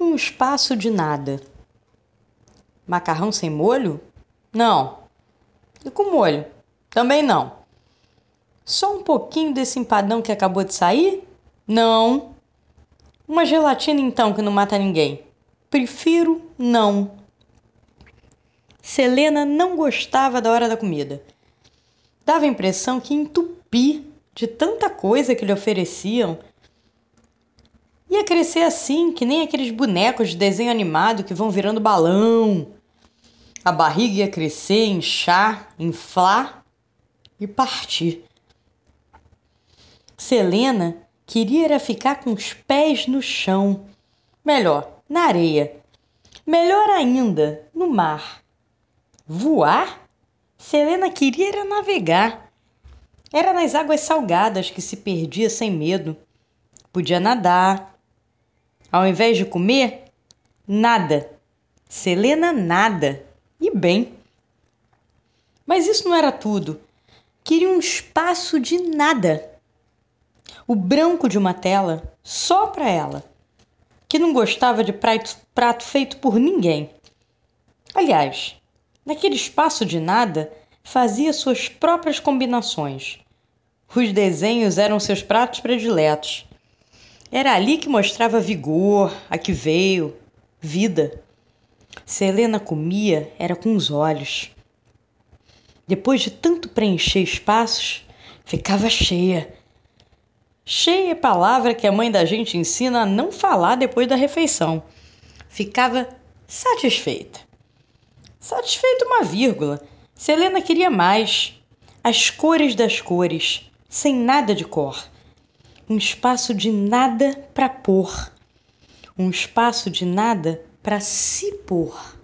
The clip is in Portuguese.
Um espaço de nada. Macarrão sem molho? Não. E com molho? Também não. Só um pouquinho desse empadão que acabou de sair? Não. Uma gelatina então que não mata ninguém? Prefiro não. Selena não gostava da hora da comida. Dava a impressão que entupi de tanta coisa que lhe ofereciam. Ia crescer assim, que nem aqueles bonecos de desenho animado que vão virando balão. A barriga ia crescer, inchar, inflar e partir. Selena queria era ficar com os pés no chão. Melhor, na areia. Melhor ainda, no mar. Voar? Selena queria era navegar. Era nas águas salgadas que se perdia sem medo. Podia nadar. Ao invés de comer, nada. Selena nada. E bem. Mas isso não era tudo. Queria um espaço de nada. O branco de uma tela só para ela, que não gostava de prato, feito por ninguém. Aliás, Naquele espaço de nada, fazia suas próprias combinações. Os desenhos eram seus pratos prediletos. Era ali que mostrava vigor, a que veio, vida. Se Helena comia, era com os olhos. Depois de tanto preencher espaços, ficava cheia. Cheia é palavra que a mãe da gente ensina a não falar depois da refeição. Ficava satisfeita. Satisfeito uma vírgula. Selena queria mais. As cores das cores, sem nada de cor. Um espaço de nada para pôr. Um espaço de nada para se pôr.